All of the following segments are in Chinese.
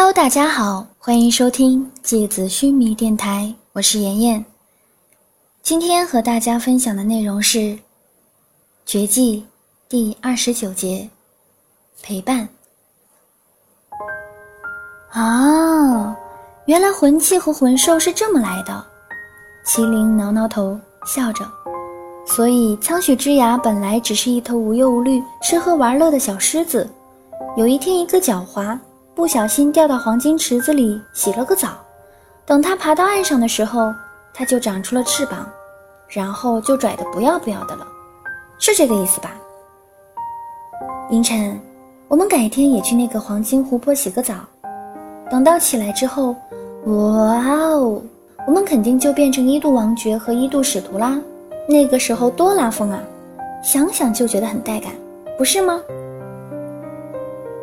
Hello，大家好，欢迎收听芥子须弥电台，我是妍妍。今天和大家分享的内容是《绝技》第二十九节陪伴。啊，原来魂器和魂兽是这么来的。麒麟挠挠头，笑着。所以苍雪之牙本来只是一头无忧无虑、吃喝玩乐的小狮子，有一天一个狡猾。不小心掉到黄金池子里洗了个澡，等他爬到岸上的时候，他就长出了翅膀，然后就拽得不要不要的了，是这个意思吧？凌晨，我们改天也去那个黄金湖泊洗个澡，等到起来之后，哇哦，我们肯定就变成一度王爵和一度使徒啦，那个时候多拉风啊，想想就觉得很带感，不是吗？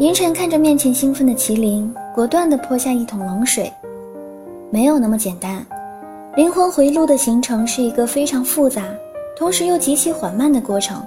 银尘看着面前兴奋的麒麟，果断地泼下一桶冷水。没有那么简单，灵魂回路的形成是一个非常复杂，同时又极其缓慢的过程，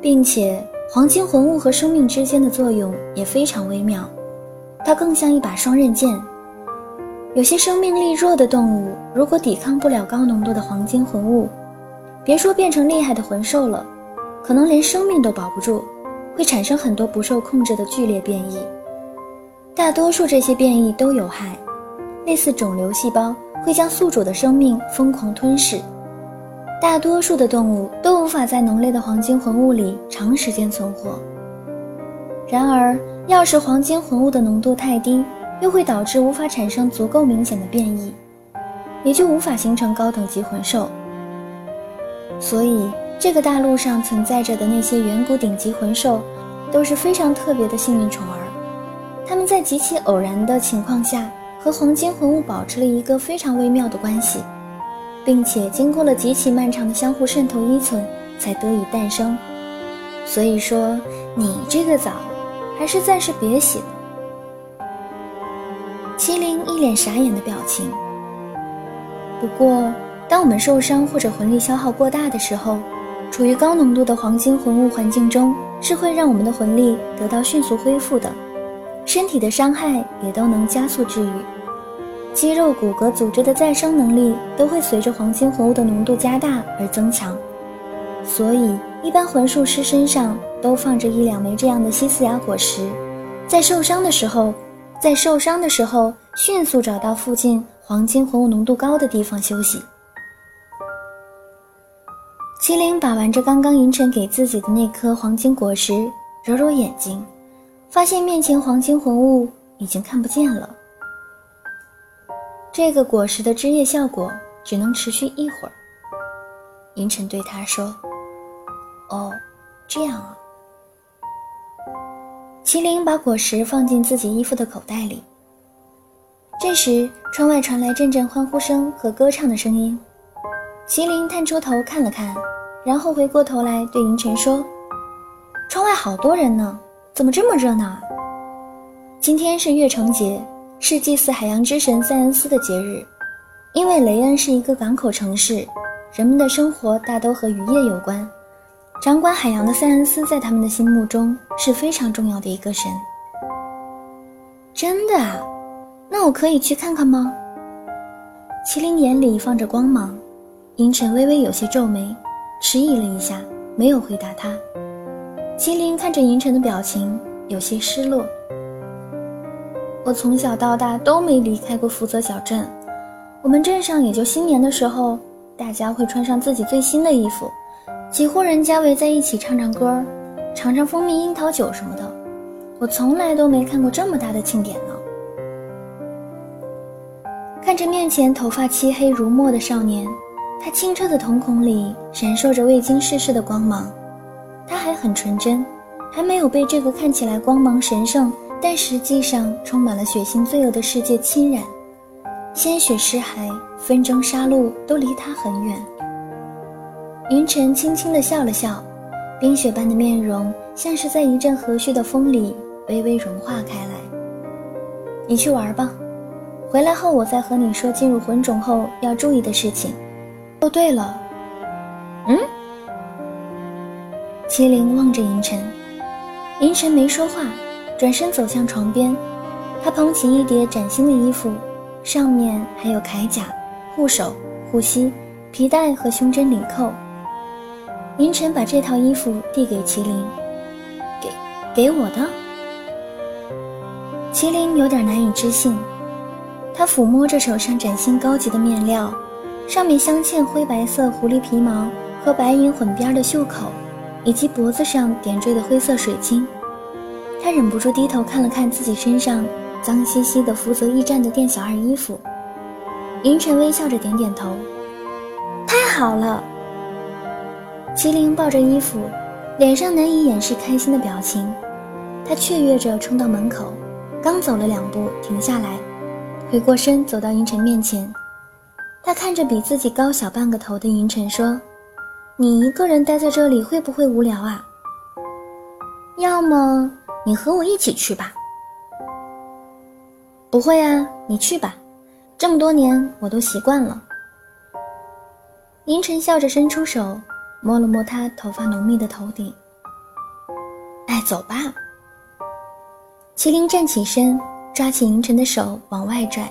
并且黄金魂物和生命之间的作用也非常微妙，它更像一把双刃剑。有些生命力弱的动物，如果抵抗不了高浓度的黄金魂物，别说变成厉害的魂兽了，可能连生命都保不住。会产生很多不受控制的剧烈变异，大多数这些变异都有害，类似肿瘤细胞会将宿主的生命疯狂吞噬。大多数的动物都无法在浓烈的黄金魂物里长时间存活。然而，要是黄金魂物的浓度太低，又会导致无法产生足够明显的变异，也就无法形成高等级魂兽。所以。这个大陆上存在着的那些远古顶级魂兽，都是非常特别的幸运宠儿。他们在极其偶然的情况下，和黄金魂物保持了一个非常微妙的关系，并且经过了极其漫长的相互渗透依存，才得以诞生。所以说，你这个澡，还是暂时别洗了。麒麟一脸傻眼的表情。不过，当我们受伤或者魂力消耗过大的时候，处于高浓度的黄金魂物环境中，是会让我们的魂力得到迅速恢复的，身体的伤害也都能加速治愈，肌肉、骨骼、组织的再生能力都会随着黄金魂物的浓度加大而增强。所以，一般魂术师身上都放着一两枚这样的西斯雅果实，在受伤的时候，在受伤的时候迅速找到附近黄金魂物浓度高的地方休息。麒麟把玩着刚刚银尘给自己的那颗黄金果实，揉揉眼睛，发现面前黄金魂物已经看不见了。这个果实的汁液效果只能持续一会儿。银尘对他说：“哦，这样啊。”麒麟把果实放进自己衣服的口袋里。这时，窗外传来阵阵欢呼声和歌唱的声音。麒麟探出头看了看。然后回过头来对银尘说：“窗外好多人呢，怎么这么热闹？今天是月城节，是祭祀海洋之神塞恩斯的节日。因为雷恩是一个港口城市，人们的生活大都和渔业有关。掌管海洋的塞恩斯在他们的心目中是非常重要的一个神。真的啊？那我可以去看看吗？”麒麟眼里放着光芒，银尘微微有些皱眉。迟疑了一下，没有回答他。麒麟看着银尘的表情，有些失落。我从小到大都没离开过福泽小镇，我们镇上也就新年的时候，大家会穿上自己最新的衣服，几户人家围在一起唱唱歌，尝尝蜂蜜樱桃酒什么的。我从来都没看过这么大的庆典呢。看着面前头发漆黑如墨的少年。他清澈的瞳孔里闪烁着未经世事的光芒，他还很纯真，还没有被这个看起来光芒神圣，但实际上充满了血腥罪恶的世界侵染。鲜血尸骸、纷争杀戮都离他很远。云晨轻轻地笑了笑，冰雪般的面容像是在一阵和煦的风里微微融化开来。你去玩吧，回来后我再和你说进入魂种后要注意的事情。哦，对了，嗯。麒麟望着银尘，银尘没说话，转身走向床边。他捧起一叠崭新的衣服，上面还有铠甲、护手、护膝、皮带和胸针领扣。银尘把这套衣服递给麒麟，给给我的。麒麟有点难以置信，他抚摸着手上崭新高级的面料，上面镶嵌灰白色狐狸皮毛和白银混边的袖口，以及脖子上点缀的灰色水晶。他忍不住低头看了看自己身上脏兮兮的福泽驿站的店小二衣服。凌晨微笑着点点头，太好了。麒麟抱着衣服，脸上难以掩饰开心的表情。他雀跃着冲到门口，刚走了两步，停下来，回过身走到银尘面前。他看着比自己高小半个头的银尘说：“你一个人待在这里会不会无聊啊？要么你和我一起去吧。”“不会啊，你去吧，这么多年我都习惯了。”银尘笑着伸出手。摸了摸他头发浓密的头顶。哎，走吧。麒麟站起身，抓起银尘的手往外拽。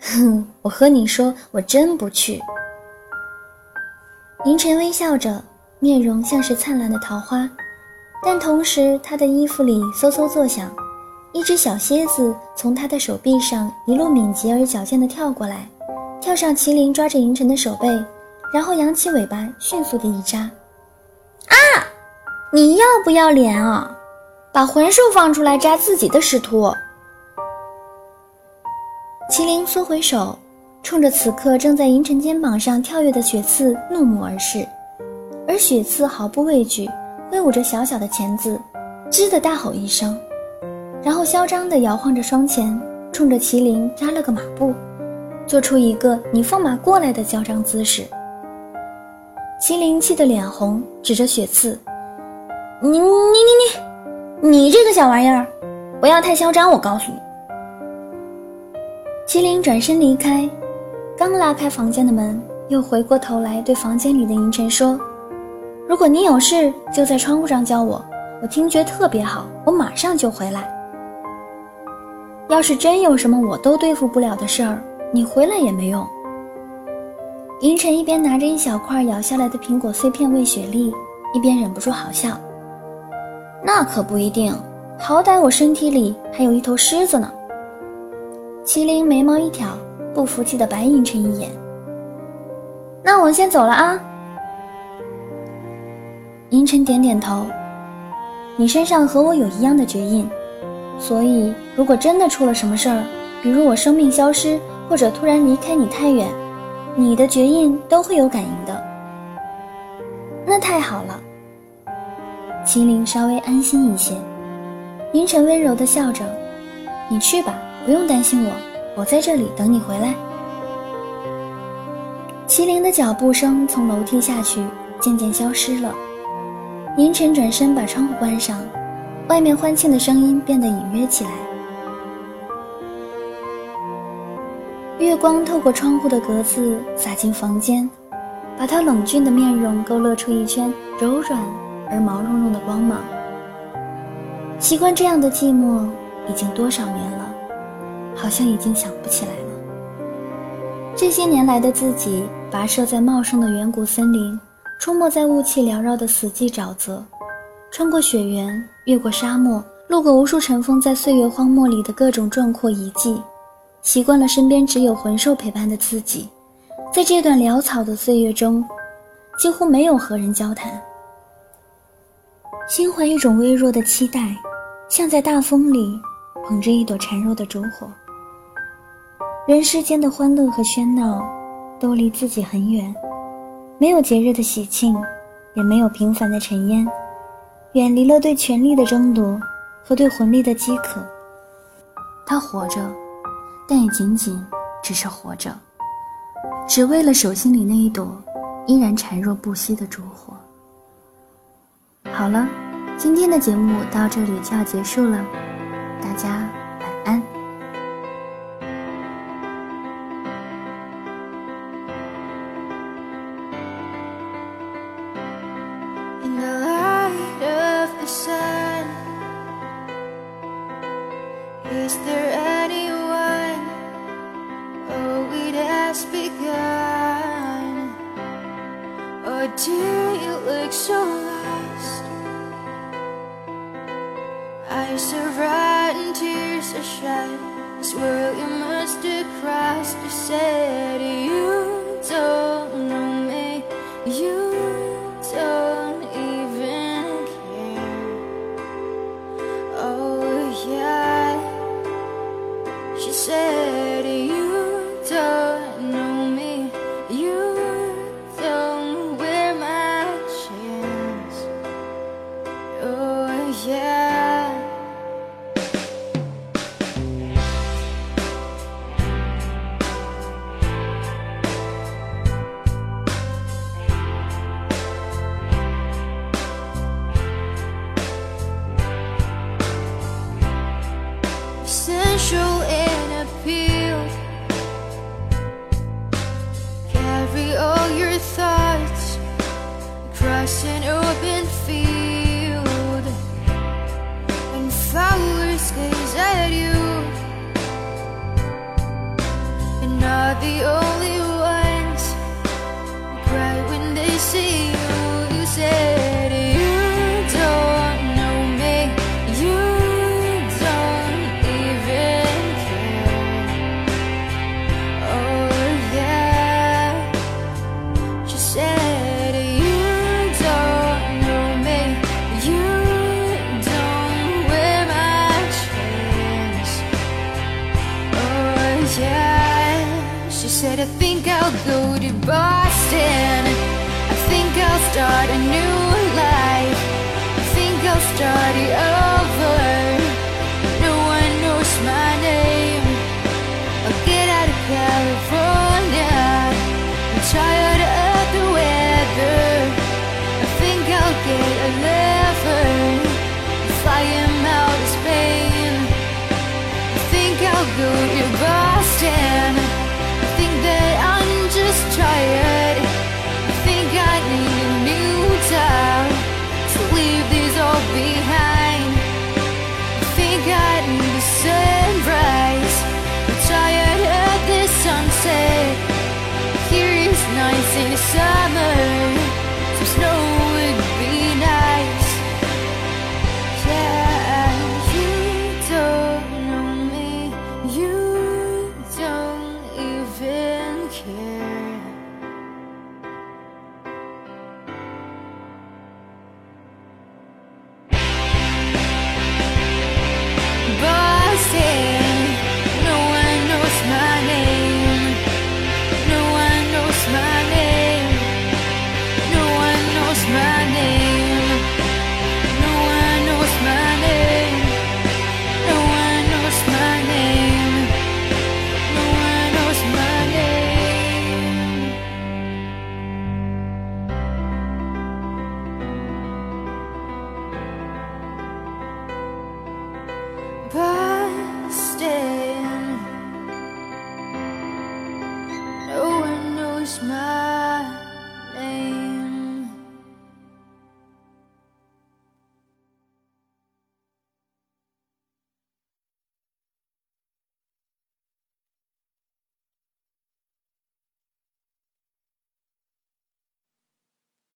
哼，我和你说，我真不去。银尘微笑着，面容像是灿烂的桃花，但同时他的衣服里嗖嗖作响，一只小蝎子从他的手臂上一路敏捷而矫健地跳过来，跳上麒麟抓着银尘的手背。然后扬起尾巴，迅速的一扎，啊！你要不要脸啊？把魂兽放出来扎自己的使徒！麒麟缩回手，冲着此刻正在银尘肩膀上跳跃的雪刺怒目而视，而雪刺毫不畏惧，挥舞着小小的钳子，吱的大吼一声，然后嚣张的摇晃着双前，冲着麒麟扎了个马步，做出一个“你放马过来”的嚣张姿势。麒麟气得脸红，指着雪刺：“你你你你，你这个小玩意儿，不要太嚣张！我告诉你。”麒麟转身离开，刚拉开房间的门，又回过头来对房间里的银尘说：“如果你有事，就在窗户上叫我，我听觉特别好，我马上就回来。要是真有什么我都对付不了的事儿，你回来也没用。”银尘一边拿着一小块咬下来的苹果碎片喂雪莉，一边忍不住好笑。那可不一定，好歹我身体里还有一头狮子呢。麒麟眉毛一挑，不服气的白银尘一眼。那我先走了啊。银尘点点头。你身上和我有一样的绝印，所以如果真的出了什么事儿，比如我生命消失，或者突然离开你太远。你的绝印都会有感应的，那太好了。麒麟稍微安心一些，银尘温柔地笑着：“你去吧，不用担心我，我在这里等你回来。”麒麟的脚步声从楼梯下去，渐渐消失了。银尘转身把窗户关上，外面欢庆的声音变得隐约起来。月光透过窗户的格子洒进房间，把他冷峻的面容勾勒出一圈柔软而毛茸茸的光芒。习惯这样的寂寞已经多少年了，好像已经想不起来了。这些年来的自己，跋涉在茂盛的远古森林，出没在雾气缭绕的死寂沼泽，穿过雪原，越过沙漠，路过无数尘封在岁月荒漠里的各种壮阔遗迹。习惯了身边只有魂兽陪伴的自己，在这段潦草的岁月中，几乎没有和人交谈。心怀一种微弱的期待，像在大风里捧着一朵孱弱的烛火。人世间的欢乐和喧闹，都离自己很远，没有节日的喜庆，也没有平凡的尘烟，远离了对权力的争夺和对魂力的饥渴。他活着。但也仅仅只是活着，只为了手心里那一朵依然孱弱不息的烛火。好了，今天的节目到这里就要结束了，大家 Is there anyone? Oh, it has begun. Or oh, you look so lost? Eyes are red and tears are shed. This world you must have crossed, you said. the only said I think I'll go to Boston. I think I'll start a new life. I think I'll start it over. No one knows my name. I'll get out of California I'm tired of the weather. I think I'll get a lover. I'm flying out of Spain. I think I'll go to Boston. in the summer. Christmas.